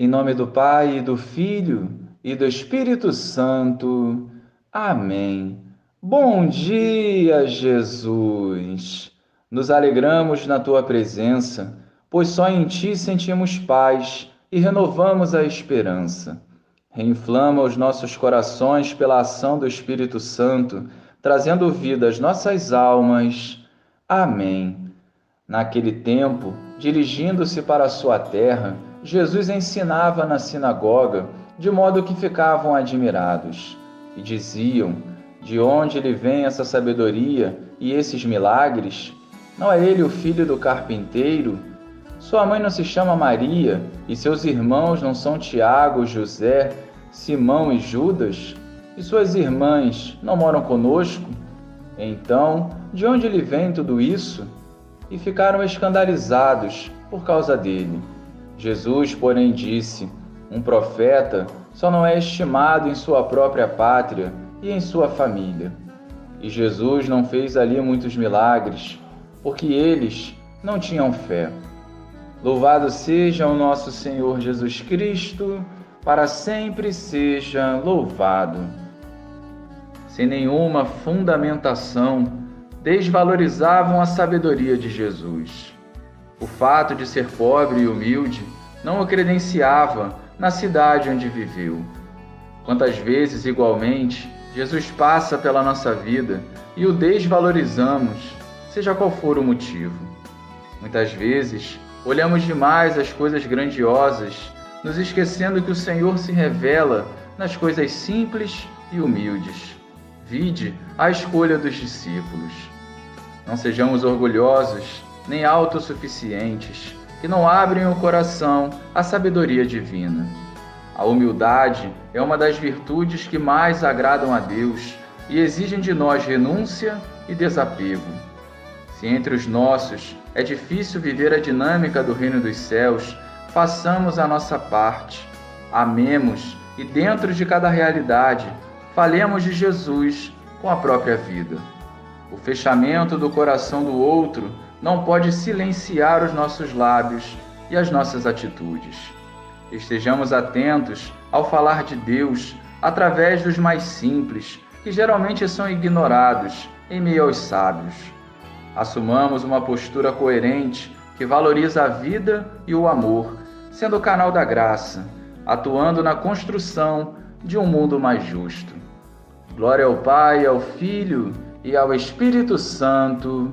Em nome do Pai, e do Filho e do Espírito Santo. Amém. Bom dia, Jesus. Nos alegramos na tua presença, pois só em ti sentimos paz e renovamos a esperança. Reinflama os nossos corações pela ação do Espírito Santo, trazendo vida às nossas almas. Amém. Naquele tempo, dirigindo-se para a sua terra, Jesus ensinava na sinagoga, de modo que ficavam admirados e diziam: De onde lhe vem essa sabedoria e esses milagres? Não é ele o filho do carpinteiro? Sua mãe não se chama Maria e seus irmãos não são Tiago, José, Simão e Judas? E suas irmãs não moram conosco? Então, de onde lhe vem tudo isso? E ficaram escandalizados por causa dele. Jesus, porém, disse: Um profeta só não é estimado em sua própria pátria e em sua família. E Jesus não fez ali muitos milagres, porque eles não tinham fé. Louvado seja o nosso Senhor Jesus Cristo, para sempre seja louvado. Sem nenhuma fundamentação, desvalorizavam a sabedoria de Jesus. O fato de ser pobre e humilde não o credenciava na cidade onde viveu. Quantas vezes, igualmente, Jesus passa pela nossa vida e o desvalorizamos, seja qual for o motivo. Muitas vezes, olhamos demais as coisas grandiosas, nos esquecendo que o Senhor se revela nas coisas simples e humildes. Vide a escolha dos discípulos. Não sejamos orgulhosos nem autossuficientes, que não abrem o coração à sabedoria divina. A humildade é uma das virtudes que mais agradam a Deus e exigem de nós renúncia e desapego. Se entre os nossos é difícil viver a dinâmica do reino dos céus, façamos a nossa parte, amemos e, dentro de cada realidade, falemos de Jesus com a própria vida. O fechamento do coração do outro não pode silenciar os nossos lábios e as nossas atitudes. Estejamos atentos ao falar de Deus através dos mais simples, que geralmente são ignorados em meio aos sábios. Assumamos uma postura coerente que valoriza a vida e o amor, sendo o canal da graça, atuando na construção de um mundo mais justo. Glória ao Pai, ao Filho e ao Espírito Santo